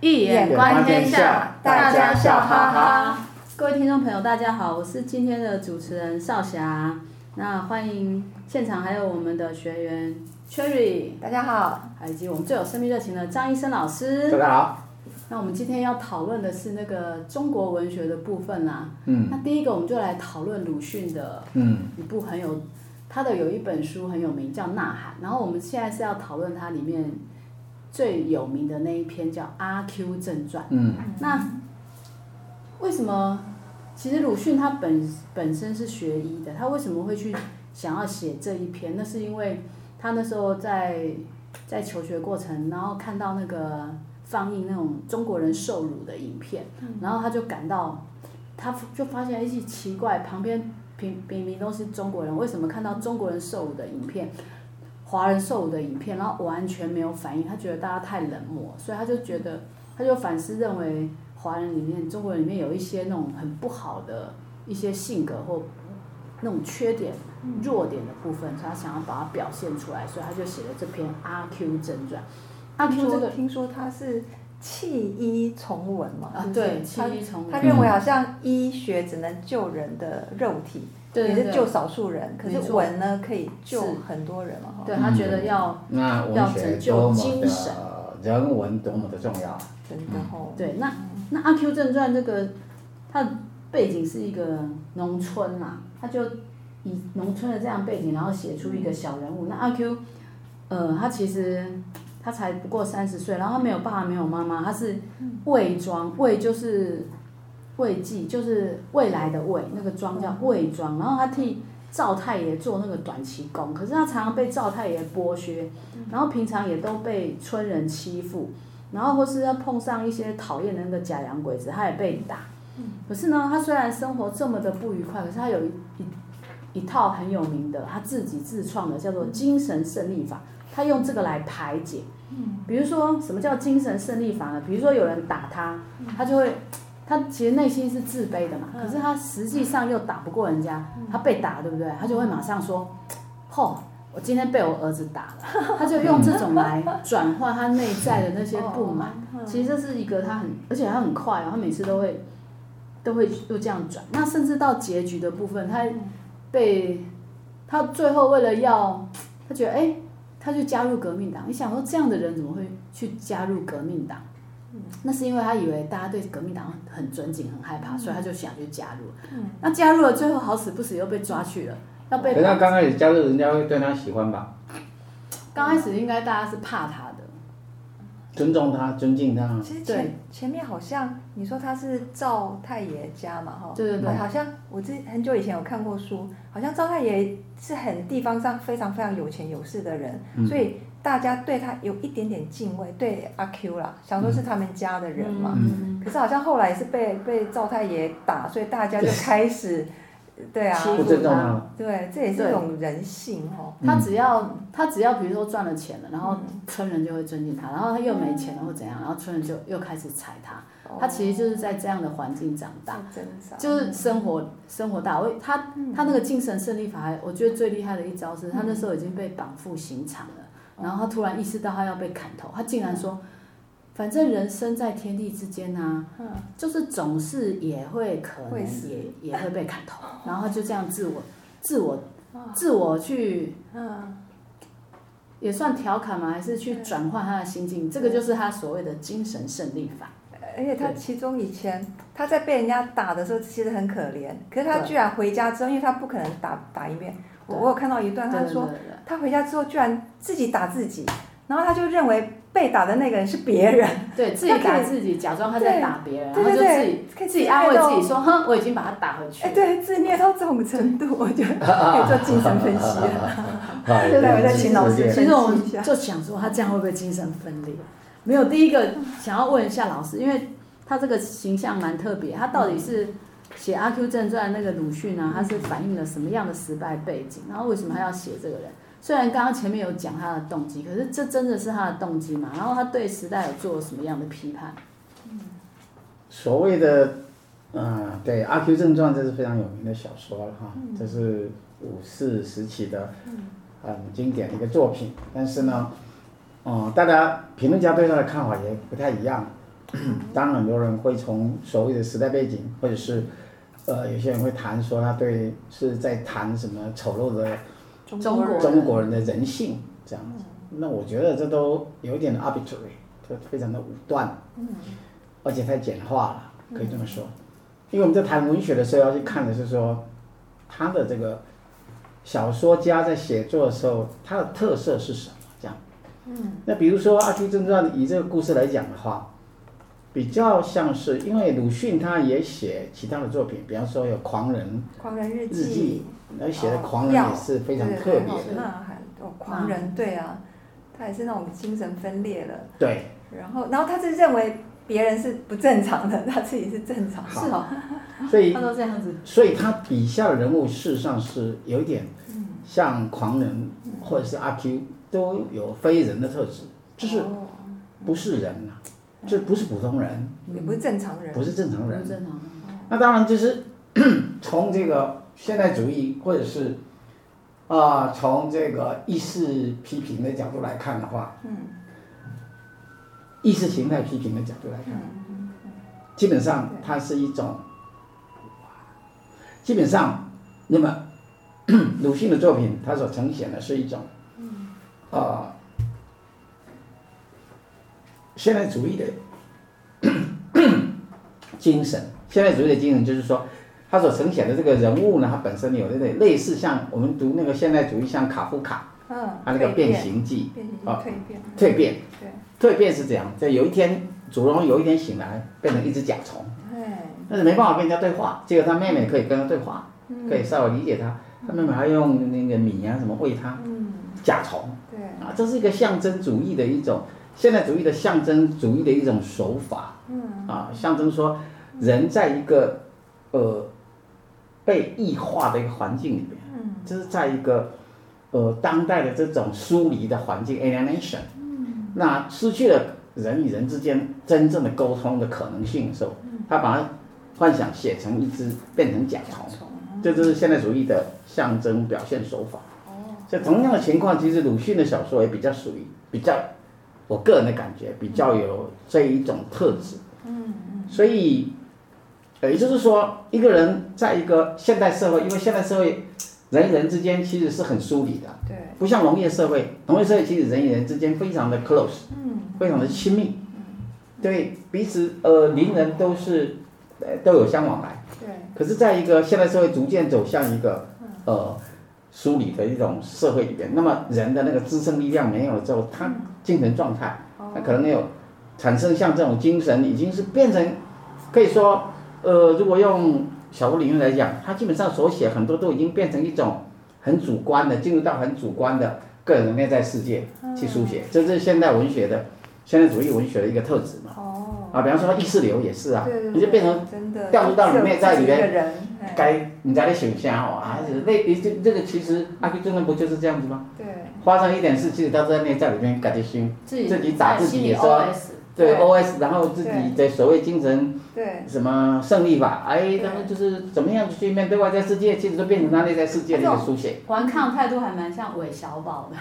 易眼观天下，大家笑哈哈。各位听众朋友，大家好，我是今天的主持人少霞。那欢迎现场还有我们的学员 Cherry，大家好，以及我们最有生命热情的张医生老师，大家好。那我们今天要讨论的是那个中国文学的部分啦。嗯。那第一个，我们就来讨论鲁迅的嗯一部很有。他的有一本书很有名，叫《呐喊》。然后我们现在是要讨论它里面最有名的那一篇，叫《阿 Q 正传》。嗯。那为什么？其实鲁迅他本本身是学医的，他为什么会去想要写这一篇？那是因为他那时候在在求学过程，然后看到那个放映那种中国人受辱的影片，然后他就感到，他就发现一些奇怪，旁边。平明明都是中国人，为什么看到中国人受辱的影片，华人受辱的影片，然后完全没有反应？他觉得大家太冷漠，所以他就觉得，他就反思认为华人里面、中国人里面有一些那种很不好的一些性格或那种缺点、弱点的部分，所以他想要把它表现出来，所以他就写了这篇《阿 Q 正传》。阿 Q 这个听说他是弃医从文嘛？啊，对，弃医从文。他认为好像医学只能救人的肉体。也是救少数人，可是文呢可以救很多人嘛？对，他觉得要那要拯救精神，人文多么的重要。真的哦。对，那那《阿 Q 正传》这个，它的背景是一个农村嘛，他就以农村的这样背景，然后写出一个小人物。那阿 Q，呃，他其实他才不过三十岁，然后他没有爸爸，没有妈妈，他是魏庄，魏就是。魏记就是未来的魏，那个庄叫魏庄，然后他替赵太爷做那个短期工，可是他常常被赵太爷剥削，然后平常也都被村人欺负，然后或是要碰上一些讨厌的那个假洋鬼子，他也被打。可是呢，他虽然生活这么的不愉快，可是他有一一一套很有名的他自己自创的叫做精神胜利法，他用这个来排解。比如说什么叫精神胜利法呢？比如说有人打他，他就会。他其实内心是自卑的嘛，可是他实际上又打不过人家，他被打，对不对？他就会马上说：“ 嚯，我今天被我儿子打了。”他就用这种来转化他内在的那些不满。其实这是一个他很，而且他很快哦，他每次都会都会又这样转。那甚至到结局的部分，他被他最后为了要，他觉得哎，他就加入革命党。你想说这样的人怎么会去加入革命党？那是因为他以为大家对革命党很尊敬、很害怕，所以他就想去加入。那加入了，最后好死不死又被抓去了，要被。可是他刚开始加入，人家会对他喜欢吧？刚开始应该大家是怕他的，尊重他、尊敬他。其实前前面好像你说他是赵太爷家嘛，哈，对对对，好像我之很久以前有看过书，好像赵太爷是很地方上非常非常有钱有势的人，所以。大家对他有一点点敬畏，对阿 Q 啦，想说是他们家的人嘛。嗯、可是好像后来是被被赵太爷打，所以大家就开始，对啊，欺负他。对，这也是一种人性哦。他只要他只要比如说赚了钱了，然后村人就会尊敬他，然后他又没钱了或怎样，然后村人就又开始踩他。他其实就是在这样的环境长大，就是生活生活大。我他他那个精神胜利法，我觉得最厉害的一招是他那时候已经被绑赴刑场了。然后他突然意识到他要被砍头，他竟然说：“反正人生在天地之间啊，就是总是也会可能也也会被砍头。”然后就这样自我、自我、自我去，也算调侃吗？还是去转换他的心境？这个就是他所谓的精神胜利法。而且他其中以前他在被人家打的时候，其实很可怜。可是他居然回家之后，因为他不可能打打一遍。我有看到一段，他说他回家之后居然自己打自己，然后他就认为被打的那个人是别人，对自己打自己，假装他在打别人，然后就自己自己安慰自己说：“哼，我已经把他打回去。”哎，对，自虐到这种程度，我觉得可以做精神分析了。对 对，我在请老师。其实我们就想说，他这样会不会精神分裂？没有，第一个想要问一下老师，因为他这个形象蛮特别，他到底是？写《阿 Q 正传》那个鲁迅呢，他是反映了什么样的时代背景？然后为什么他要写这个人？虽然刚刚前面有讲他的动机，可是这真的是他的动机吗？然后他对时代有做了什么样的批判？所谓的，嗯，对，《阿 Q 正传》这是非常有名的小说了哈，这是五四时期的很经典的一个作品。但是呢，嗯，大家评论家对他的看法也不太一样。当然很多人会从所谓的时代背景，或者是呃有些人会谈说他对是在谈什么丑陋的中国中国人的人性这样子。那我觉得这都有一点 arbitrary，就非常的武断，而且太简化了，可以这么说。因为我们在谈文学的时候要去看的是说他的这个。小说家在写作的时候，他的特色是什么？这样，嗯，那比如说《阿 Q 正传》以这个故事来讲的话，比较像是因为鲁迅他也写其他的作品，比方说有《狂人》《狂人日记》，日记，那写的狂人也是非常特别的。呐喊哦，狂人，对啊，他也是那种精神分裂了。对。然后，然后他是认为别人是不正常的，他自己是正常的。是哦。所以 他都这样子。所以他笔下的人物事实上是有一点。像狂人或者是阿 Q 都有非人的特质，就是不是人呐，这不是普通人，也不是正常人，不是正常人。那当然就是 从这个现代主义或者是啊从这个意识批评的角度来看的话，意识形态批评的角度来看，基本上它是一种，基本上那么。鲁迅的作品，他所呈现的是一种，啊、呃，现代主义的 精神。现代主义的精神就是说，他所呈现的这个人物呢，他本身有那个类似像我们读那个现代主义，像卡夫卡，嗯，他那个变形记，啊，蜕变，蜕变，对，蜕变是这样，在有一天主人公有一天醒来，变成一只甲虫，但是没办法跟人家对话，结果他妹妹可以跟他对话，可以稍微理解他。他妹妹还用那个米啊什么喂他，甲虫，对。啊，这是一个象征主义的一种现代主义的象征主义的一种手法，嗯啊，象征说人在一个呃被异化的一个环境里面，就是在一个呃当代的这种疏离的环境 alienation，那失去了人与人之间真正的沟通的可能性的时候，他把它幻想写成一只变成甲虫。这就是现代主义的象征表现手法。哦。所以同样的情况，其实鲁迅的小说也比较属于比较，我个人的感觉比较有这一种特质。嗯嗯。所以，也就是说，一个人在一个现代社会，因为现代社会人与人之间其实是很疏离的。对。不像农业社会，农业社会其实人与人之间非常的 close，嗯，非常的亲密。嗯。对，彼此呃邻人都是，呃都有相往来。对可是，在一个现代社会逐渐走向一个呃梳理的一种社会里边，那么人的那个支撑力量没有了之后，他精神状态，他可能没有产生像这种精神，已经是变成可以说，呃，如果用小说理论来讲，他基本上所写很多都已经变成一种很主观的，进入到很主观的个人内在世界去书写，这是现代文学的现代主义文学的一个特质嘛。啊，比方说意识流也是啊，你就变成掉入到你内在里面，该你在那想象哦，还是那这这个其实阿 Q 真的不就是这样子吗？对，发生一点事，其实他在内在里面感觉心，自己打自己也说，对 OS，然后自己的所谓精神，对，什么胜利法，哎，他们就是怎么样去面对外在世界，其实都变成他内在世界的一个书写。顽抗态度还蛮像韦小宝的。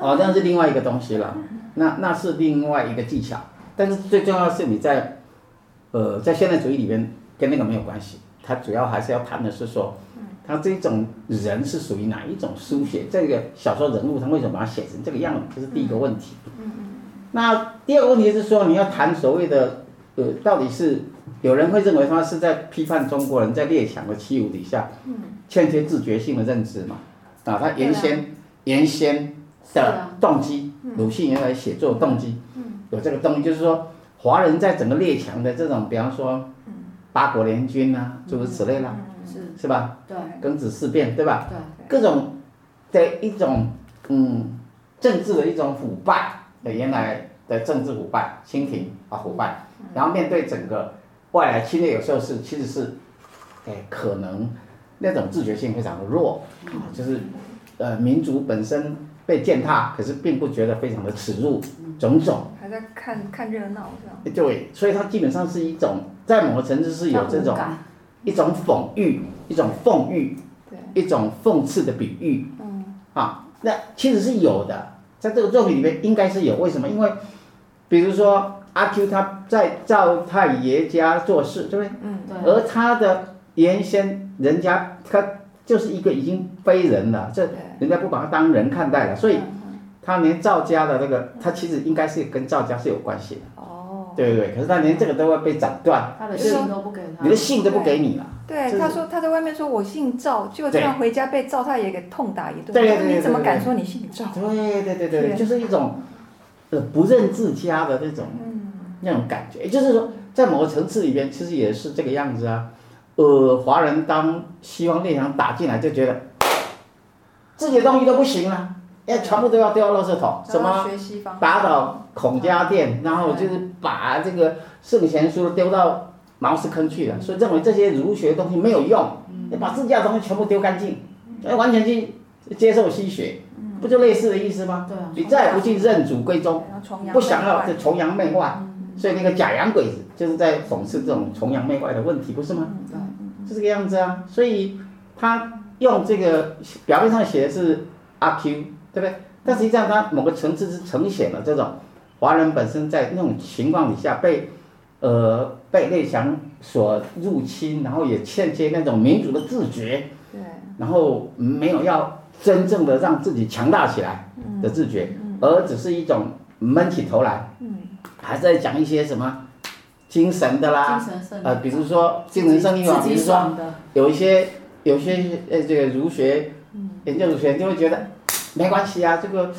哦，那是另外一个东西了，那那是另外一个技巧。但是最重要的是你在，呃，在现代主义里面跟那个没有关系，它主要还是要谈的是说，他这种人是属于哪一种书写，这个小说人物他为什么把它写成这个样子，这是第一个问题。那第二个问题是说，你要谈所谓的，呃，到底是有人会认为他是在批判中国人在列强的欺侮底下，欠缺自觉性的认知嘛？啊，他原先原先的动机，鲁迅原来写作动机。有这个动力，就是说，华人在整个列强的这种，比方说，八国联军啊，诸如此类啦，是是吧？对，庚子事变，对吧？对，各种的一种嗯，政治的一种腐败的原来的政治腐败，清廷啊腐败，然后面对整个外来侵略，有时候是其实是，哎，可能那种自觉性非常的弱，就是呃，民族本身被践踏，可是并不觉得非常的耻辱，种种。还在看看热闹这样。对，所以它基本上是一种，在某个层次是有这种一种讽喻，一种讽喻，一种讽刺的比喻。嗯。啊，那其实是有的，在这个作品里面应该是有。为什么？因为，比如说阿 Q 他在赵太爷家做事，对不对？嗯，对。而他的原先人家他就是一个已经非人了，这人家不把他当人看待了，所以他连赵家的那个，他其实应该是跟赵家是有关系的。哦。对对对，可是他连这个都会被斩断。他的姓都不给他。你的姓都不给你了。对，他说他在外面说我姓赵，结果这样回家被赵太爷给痛打一顿。对对对。你怎么敢说你姓赵？对对对对，就是一种呃不认自家的那种。那种感觉，也就是说，在某个层次里边，其实也是这个样子啊。呃，华人当西方列强打进来，就觉得自己的东西都不行了，要全部都要丢到垃圾桶，什么打倒孔家店，然后就是把这个圣贤书丢到茅坑坑去了，所以认为这些儒学东西没有用，要把自家的东西全部丢干净，要完全去接受西学，不就类似的意思吗？你再也不去认祖归宗，不想要这崇洋媚外。所以那个假洋鬼子就是在讽刺这种崇洋媚外的问题，不是吗？是这个样子啊。所以他用这个表面上写的是阿 Q，对不对？但实际上它某个层次是呈现了这种华人本身在那种情况底下被呃被列强所入侵，然后也欠缺那种民主的自觉，对，然后没有要真正的让自己强大起来的自觉，而只是一种闷起头来。嗯。还在讲一些什么精神的啦，呃，比如说精神胜利法，比如说有一些有些呃这个儒学研究儒学就会觉得没关系啊，这个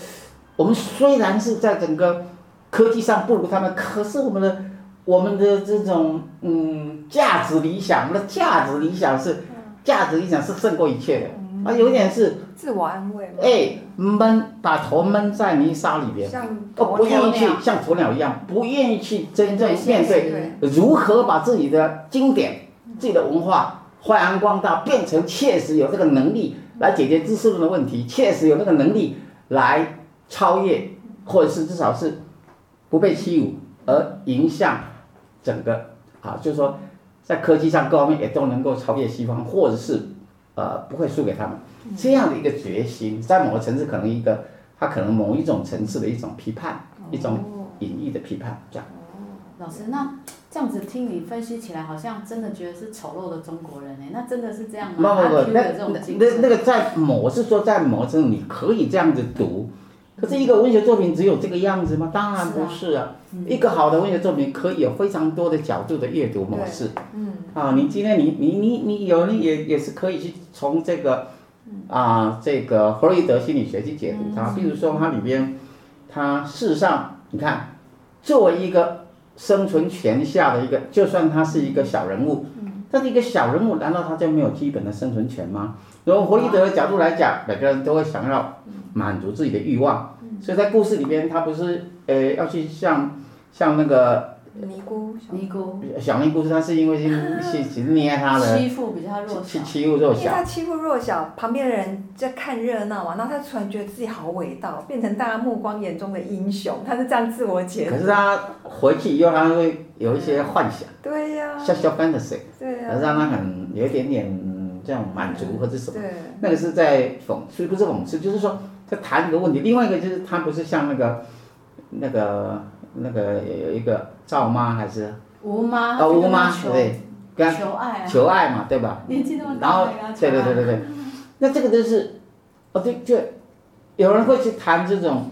我们虽然是在整个科技上不如他们，可是我们的我们的这种嗯价值理想，我们的价值理想是价值理想是胜过一切的。啊，有一点是自我安慰。哎，闷，把头闷在泥沙里边，哦，不愿意去像鸵鸟一样，不愿意去真正面对如何把自己的经典、自己的文化发扬光大，变成确实有这个能力来解决知识论的问题，确实有那个能力来超越，或者是至少是不被欺侮而影响整个啊，就是说在科技上各方面也都能够超越西方，或者是。呃，不会输给他们，这样的一个决心，在某个层次可能一个，他可能某一种层次的一种批判，一种隐喻的批判，这样。哦，老师，那这样子听你分析起来，好像真的觉得是丑陋的中国人哎，那真的是这样吗？不不不，那那那个在某我是说在某种你可以这样子读。可是一个文学作品只有这个样子吗？当然不是啊。是啊，一个好的文学作品可以有非常多的角度的阅读模式。嗯。啊，你今天你你你你有人也也是可以去从这个，啊这个弗洛伊德心理学去解读它。比如说它里边，它事实上你看，作为一个生存权下的一个，就算他是一个小人物，但是一个小人物难道他就没有基本的生存权吗？从弗洛伊德的角度来讲，每个人都会想要。满足自己的欲望，所以在故事里边，他不是呃要去像像那个尼姑尼姑。小尼姑，是他是因为去去捏他的欺负比较弱小，欺欺负弱小，因为他欺负弱小，旁边的人在看热闹嘛，然后他突然觉得自己好伟大，变成大家目光眼中的英雄，他是这样自我解读。可是他回去以后，他会有一些幻想，对呀，小小 fantasy，对呀，让他很有一点点这样满足或者什么，那个是在讽刺，不是讽刺，就是说。在谈一个问题，另外一个就是他不是像那个，那个那个有一个赵妈还是？吴妈哦，吴妈对，跟求爱啊，求爱嘛，对吧？年纪那么大，然后对对对对对，那这个就是，哦对，就有人会去谈这种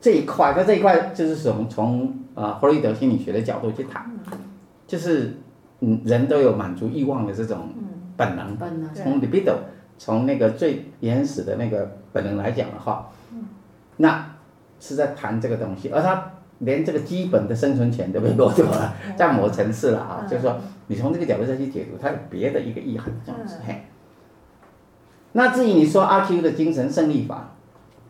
这一块，那这一块就是从从啊弗洛伊德心理学的角度去谈，就是嗯人都有满足欲望的这种本能，本能。从 libido 从那个最原始的那个。本能来讲的话，那是在谈这个东西，而他连这个基本的生存权都被 剥夺了，在某层次了啊，就是说你从这个角度再去解读，它有别的一个意涵这样子嘿。那至于你说阿 Q 的精神胜利法，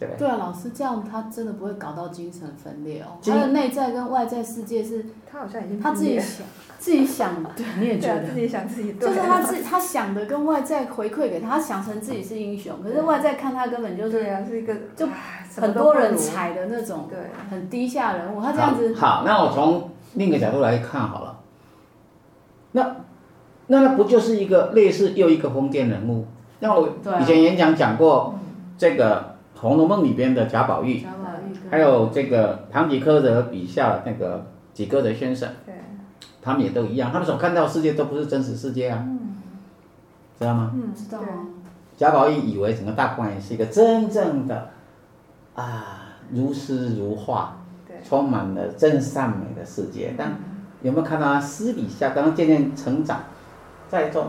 对对？啊，老师这样他真的不会搞到精神分裂哦。他的内在跟外在世界是，他好像已经他自己想。自己想，对，你也觉得，自己想自己，就是他自他想的跟外在回馈给他，他想成自己是英雄，可是外在看他根本就是，对啊，是一个就很多人踩的那种，对，很低下人物，他这样子。好，那我从另一个角度来看好了，那那那不就是一个类似又一个封建人物？那我以前演讲讲过，这个《红楼梦》里边的贾宝玉，贾宝玉，还有这个堂吉诃德笔下的那个。几个的先生，对，他们也都一样，他们所看到的世界都不是真实世界啊，嗯，知道吗？嗯，知道。贾宝玉以为整个大观园是一个真正的啊如诗如画，对，充满了真善美的世界，但有没有看到他私底下刚刚渐渐成长，在这种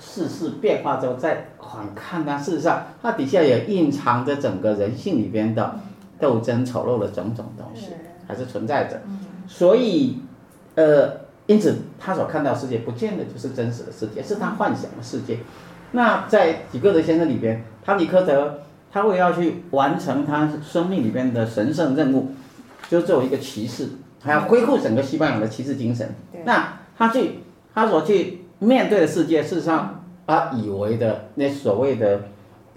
世事变化中，再反看它，事实上它底下也蕴藏着整个人性里边的斗争丑陋的种种东西，还是存在着。所以，呃，因此他所看到世界，不见得就是真实的世界，是他幻想的世界。那在几个德先生里边，唐吉诃德他会要去完成他生命里边的神圣任务，就作为一个骑士，还要恢复整个西班牙的骑士精神。那他去，他所去面对的世界，事实上他以为的那所谓的，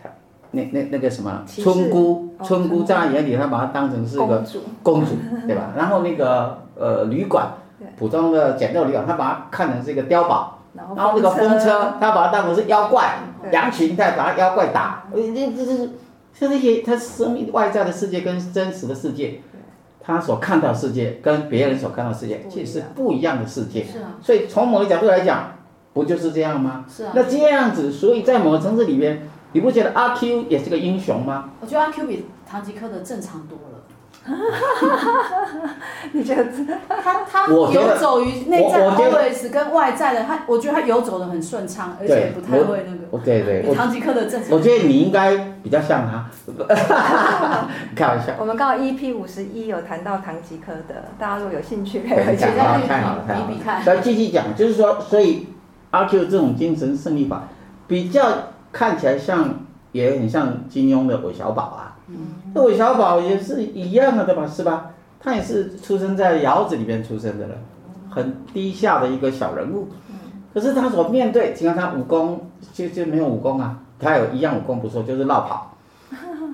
他那那那个什么村姑，村姑在他眼里，他把他当成是一个公主，对吧？然后那个呃旅馆，普通的简陋旅馆，他把他看成是一个碉堡。然后那个风车，他把它当成是妖怪，羊群在把他妖怪打，这这这是，像这些他生命外在的世界跟真实的世界，他所看到世界跟别人所看到世界其实是不一样的世界。所以从某个角度来讲，不就是这样吗？是啊。那这样子，所以在某个层次里边，你不觉得阿 Q 也是个英雄吗？我觉得阿 Q 比唐吉诃德正常多了。哈哈哈！你觉得他他游走于内在 always 跟外在的，他我觉得他游走的很顺畅，而且不太会那个。对对。比唐吉诃德正常。我觉得你应该比较像他。开玩笑。我们刚好 EP 五十一有谈到唐吉诃德，大家如果有兴趣可以回去再看。太好了，太好了。再继续讲，就是说，所以阿 Q 这种精神胜利法，比较看起来像，也很像金庸的韦小宝啊。那韦小宝也是一样的，对吧？是吧？他也是出生在窑子里面出生的人，很低下的一个小人物。可是他所面对，你看他武功就就没有武功啊，他有一样武功不错，就是绕跑。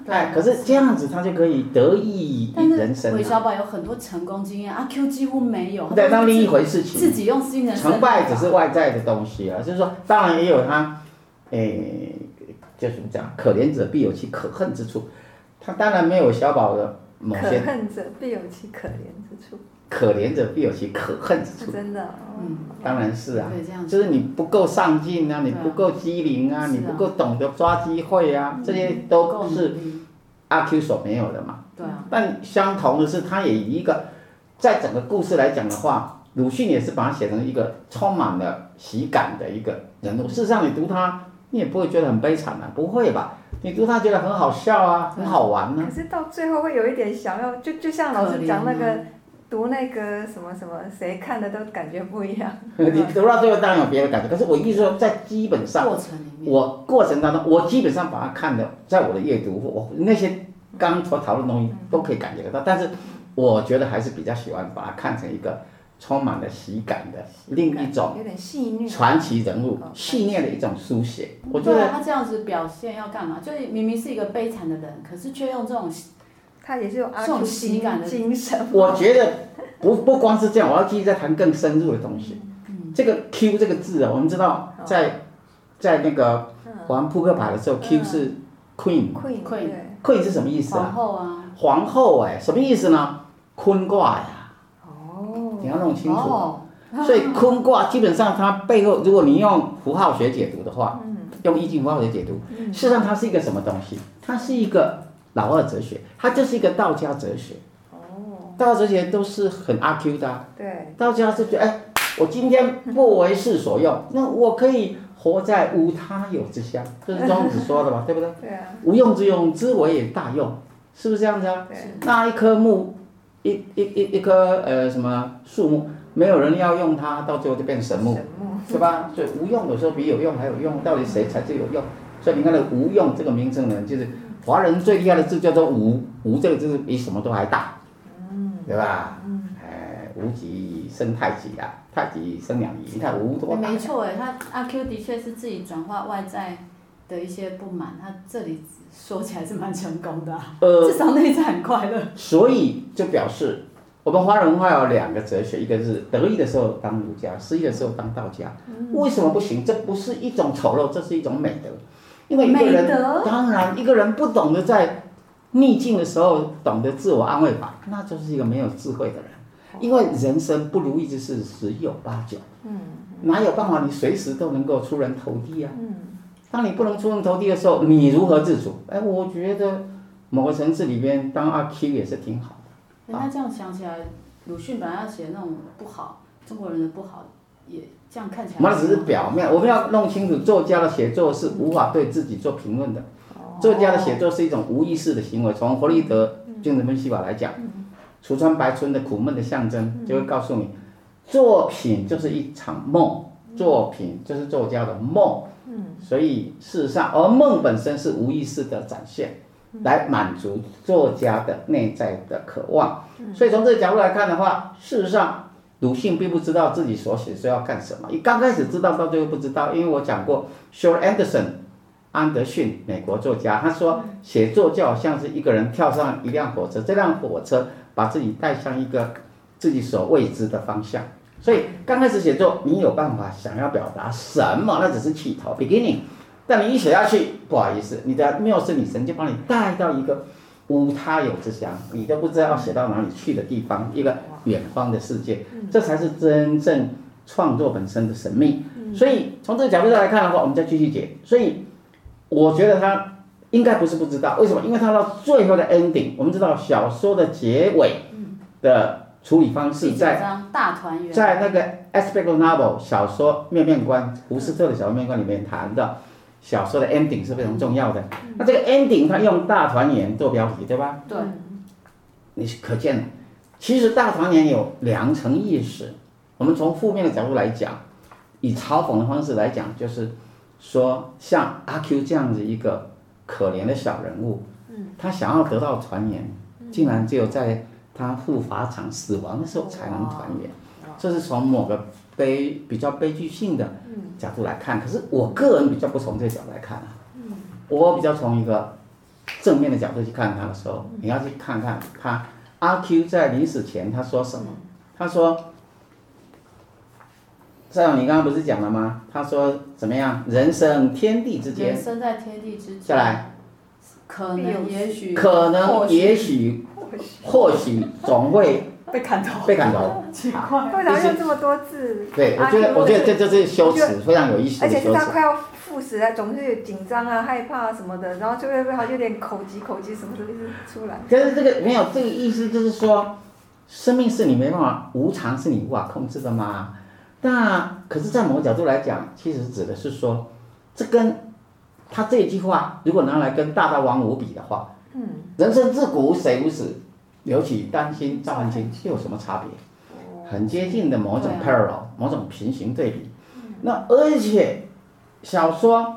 哎，可是这样子他就可以得意人生。韦小宝有很多成功经验，阿 Q 几乎没有。对，那另一回事情。自己用新人。成败只是外在的东西啊，就是说，当然也有他，哎，叫什么讲？可怜者必有其可恨之处。他当然没有小宝的某些。可恨者必有其可怜之处。可怜者必有其可恨之处。真的。嗯。当然是啊。就是你不够上进啊，你不够机灵啊，你不够懂得抓机会啊，这些都是阿 Q 所没有的嘛。对啊。但相同的是，他也以一个，在整个故事来讲的话，鲁迅也是把他写成一个充满了喜感的一个人物。事实上，你读他，你也不会觉得很悲惨啊，不会吧？你读他觉得很好笑啊，很好玩呢、啊。可是到最后会有一点想要，就就像老师讲那个读那个什么什么，谁看的都感觉不一样。你读到最后当然有别的感觉，可是我意思说，在基本上，过程里面我过程当中，我基本上把它看的，在我的阅读，我那些刚所讨论的东西都可以感觉得到，但是我觉得还是比较喜欢把它看成一个。充满了喜感的另一种传奇人物，细腻的一种书写。我觉得他这样子表现要干嘛？就是明明是一个悲惨的人，可是却用这种，他也是有这种喜感的精神。我觉得不不光是这样，我要继续再谈更深入的东西。这个 Q 这个字啊，我们知道在在那个玩扑克牌的时候，Q 是 Queen，Queen，Queen 是什么意思啊？皇后啊。皇后哎，什么意思呢？坤卦呀。哦你要弄清楚，哦、所以坤卦基本上它背后，如果你用符号学解读的话，嗯、用易经符号学解读，嗯、事实上它是一个什么东西？它是一个老二哲学，它就是一个道家哲学。哦，道家哲学都是很阿 Q 的、啊。对。道家是觉得，哎，我今天不为世所用，那我可以活在无他有之乡，这是庄子说的嘛？对不对？对啊。无用之用，之为也大用，是不是这样子啊？对。那一棵木。一一一一棵呃什么树木，没有人要用它，到最后就变神木，是吧？所以无用有时候比有用还有用，到底谁才最有用？所以你看那无用这个名称呢，就是华人最厉害的字叫做无，无这个字比什么都还大，对吧？哎，无极生太极啊，太极生两仪，你看无多大？没错哎，他阿 Q 的确是自己转化外在的一些不满，他这里。说起来是蛮成功的，啊，呃，至少内在很快乐。所以就表示，我们华人文化有两个哲学，一个是得意的时候当儒家，失意的时候当道家。嗯、为什么不行？这不是一种丑陋，这是一种美德。因为一个人，当然一个人不懂得在逆境的时候懂得自我安慰法，那就是一个没有智慧的人。因为人生不如意之事十有八九。嗯。哪有办法你随时都能够出人头地啊？嗯。当你不能出人头地的时候，你如何自处？哎，我觉得某个城市里边当阿 Q 也是挺好的。那这样想起来，鲁迅本来要写那种不好，中国人的不好，也这样看起来。那只是表面，我们要弄清楚，作家的写作是无法对自己做评论的。作家的写作是一种无意识的行为。从弗洛伊德精神分析法来讲，橱窗白村的苦闷的象征，就会告诉你，作品就是一场梦，作品就是作家的梦。所以事实上，而梦本身是无意识的展现，来满足作家的内在的渴望。所以从这个角度来看的话，事实上，鲁迅并不知道自己所写是要干什么。一刚开始知道，到最后不知道，因为我讲过，Short Anderson。安德逊，美国作家，他说写作就好像是一个人跳上一辆火车，这辆火车把自己带向一个自己所未知的方向。所以刚开始写作，你有办法想要表达什么，那只是起头 （beginning）。但你一写下去，不好意思，你的缪斯女神就把你带到一个无他有之乡，你都不知道要写到哪里去的地方，一个远方的世界。这才是真正创作本身的神秘。所以从这个角度上来看的话，我们再继续解。所以。我觉得他应该不是不知道，为什么？因为他到最后的 ending，我们知道小说的结尾的处理方式在大团圆在那个 aspect novel 小说面面观，胡斯特的小说面面观里面谈的小说的 ending 是非常重要的。那这个 ending 它用大团圆做标题，对吧？对。你是可见，其实大团圆有两层意思。我们从负面的角度来讲，以嘲讽的方式来讲，就是。说像阿 Q 这样子一个可怜的小人物，他想要得到团圆，竟然只有在他赴法场死亡的时候才能团圆，这是从某个悲比较悲剧性的角度来看。可是我个人比较不从这个角度来看啊，我比较从一个正面的角度去看他的时候，你要去看看他阿 Q 在临死前他说什么，他说。赛勇，你刚刚不是讲了吗？他说怎么样？人生天地之间。人生在天地之间。再来。可能也许。可能也许。或许总会。被砍头。被砍头。奇怪。为啥用这么多字？对，我觉得我觉得这这是修辞非常有意思。而且是他快要赴死了，总是紧张啊、害怕什么的，然后就会好像有点口急口急什么的一直出来。可是这个没有这个意思，就是说，生命是你没办法无常，是你无法控制的嘛？那可是，在某个角度来讲，其实指的是说，这跟他这一句话，如果拿来跟大道王母比的话，嗯，人生自古谁无死，留取丹心照汗青，又有什么差别？很接近的某种 parallel，某种平行对比。那而且，小说《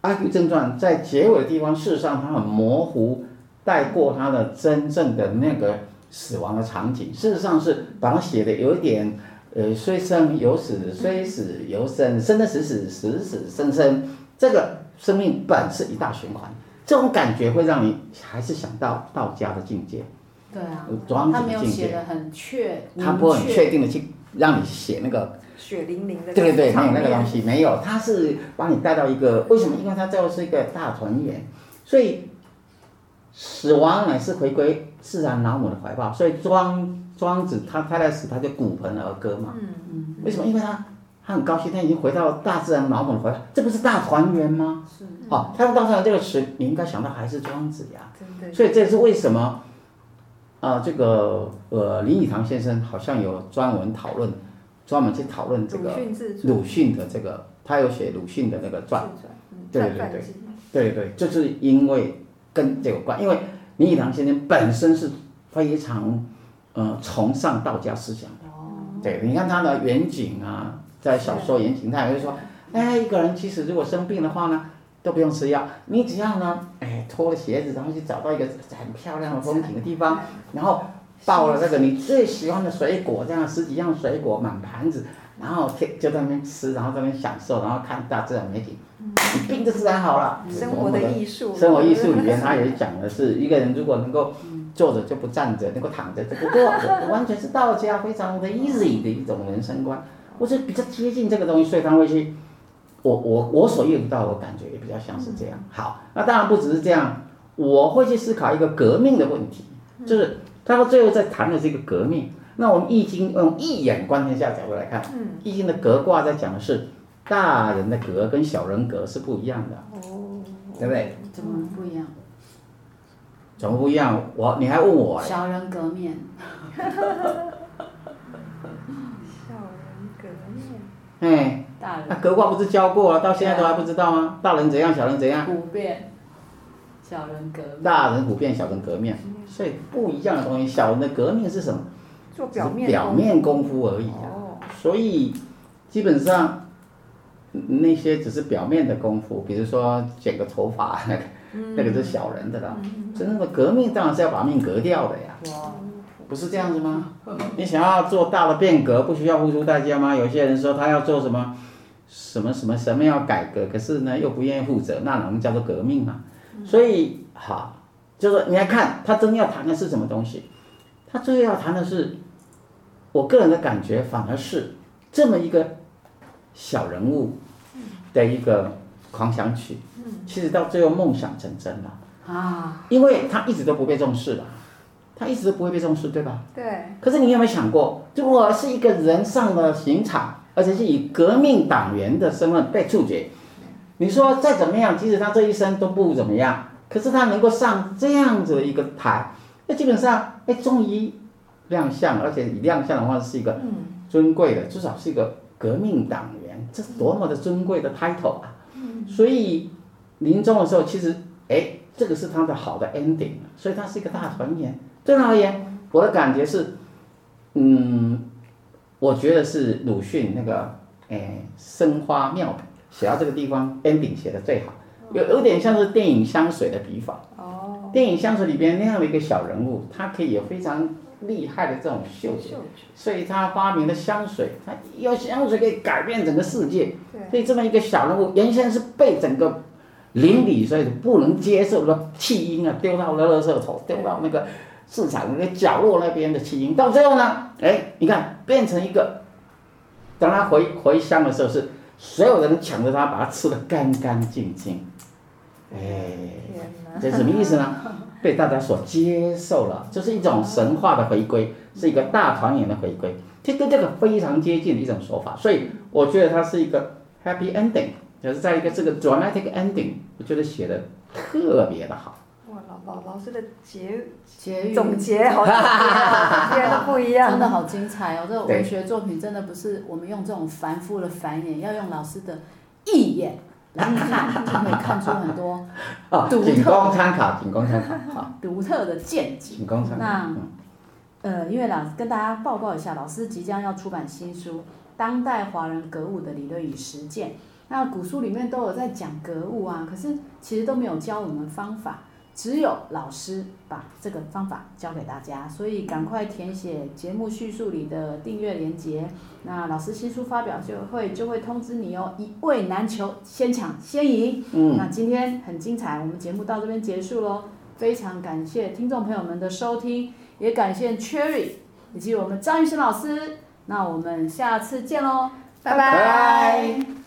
阿 Q 正传》在结尾的地方，事实上它很模糊，带过它的真正的那个死亡的场景。事实上是把它写的有一点。呃，虽生犹死，虽死犹生，生的死死，死死生生，这个生命本是一大循环，这种感觉会让你还是想到道家的境界。对啊，庄子的境界。他没有写的很确，他不会很确定的去让你写那个血淋淋的。对对对，没有那个东西，没有，他是把你带到一个为什么？因为他最后是一个大团圆，所以死亡乃是回归自然老母的怀抱，所以庄。庄子他太太死，他就骨盆而歌嘛。嗯嗯。为什么？因为他他很高兴，他已经回到大自然老母的怀抱，这不是大团圆吗？是。哦，他用“大自然”这个词，你应该想到还是庄子呀。所以这是为什么？啊、呃，这个呃，林语堂先生好像有专门讨论，专门去讨论这个鲁迅的这个，他有写鲁迅的那个传。对对对对对对，就是因为跟这个有关，因为林语堂先生本身是非常。呃，崇尚道家思想的，对，你看他的远景啊，在小说言情，他也会说，哎，一个人其实如果生病的话呢，都不用吃药，你只要呢，哎，脱了鞋子，然后去找到一个很漂亮的风景的地方，然后抱了那个你最喜欢的水果，这样十几样水果满盘子，然后天就在那边吃，然后在那边享受，然后看大自然美景，你病就自然好了。生活的艺术。生活艺术里面，他也讲的是一个人如果能够。坐着就不站着，能够躺着就不坐着，完全是道家非常的 easy 的一种人生观。我是比较接近这个东西，所以他会去，我我我所遇到的感觉也比较像是这样。好，那当然不只是这样，我会去思考一个革命的问题，就是他到最后在谈的是一个革命，那我们易经用一眼观天下角度来看，易经的格卦在讲的是大人的格跟小人格是不一样的，哦，对不对？怎么不一样？怎么不一样？我你还问我？小人革面。小人革面。哎。大人。那格卦不是教过了，到现在都还不知道吗？大人怎样，小人怎样？普遍。小人革。大人普遍，小人革命，所以不一样的东西。小人的革命是什么？做表面，表面功夫而已啊，所以基本上那些只是表面的功夫，比如说剪个头发那个，那个是小人的了。真正的革命当然是要把命革掉的呀，不是这样子吗？你想要做大的变革，不需要付出代价吗？有些人说他要做什么什么什么什么要改革，可是呢又不愿意负责，那能叫做革命吗？所以好，就是你来看他真要谈的是什么东西，他最后要谈的是。我个人的感觉反而是这么一个小人物的一个狂想曲，其实到最后梦想成真了啊！因为他一直都不被重视了，他一直都不会被重视，对吧？对。可是你有没有想过，如果是一个人上了刑场，而且是以革命党员的身份被处决，你说再怎么样，即使他这一生都不怎么样，可是他能够上这样子的一个台，那基本上，哎，终于。亮相，而且以亮相的话是一个尊贵的，至少是一个革命党员，这是多么的尊贵的 title 啊！所以临终的时候，其实哎，这个是他的好的 ending，所以他是一个大团圆。对他而言，我的感觉是，嗯，我觉得是鲁迅那个哎，生花妙笔写到这个地方 ending 写的最好，有有点像是电影香水的笔法。哦。电影香水里边那样的一个小人物，他可以有非常。厉害的这种嗅觉，所以他发明的香水，他有香水可以改变整个世界。所以这么一个小人物，原先是被整个邻里所以不能接受的弃婴啊，丢到了垃圾桶，丢到那个市场那个角落那边的弃婴，到最后呢，哎，你看变成一个，等他回回乡的时候，是所有人抢着他，把他吃的干干净净。哎，这什么意思呢？被大家所接受了，这是一种神话的回归，是一个大团圆的回归，这跟这个非常接近的一种说法，所以我觉得它是一个 happy ending，就是在一个这个 dramatic ending，我觉得写的特别的好。哇，老老老师的结结语总结好特别，都不一样，真的好精彩哦！这个文学作品真的不是我们用这种繁复的繁衍，要用老师的意眼。来看，就可以看出很多 独特。仅供参考，仅供参考。好，独特的见解。仅供参考。那，呃，因为老师跟大家报告一下，老师即将要出版新书《当代华人格物的理论与实践》。那古书里面都有在讲格物啊，可是其实都没有教我们方法。只有老师把这个方法教给大家，所以赶快填写节目叙述里的订阅链接。那老师新书发表就会就会通知你哦，一位难求，先抢先赢。嗯，那今天很精彩，我们节目到这边结束喽。非常感谢听众朋友们的收听，也感谢 Cherry 以及我们张玉生老师。那我们下次见喽，拜拜。拜拜。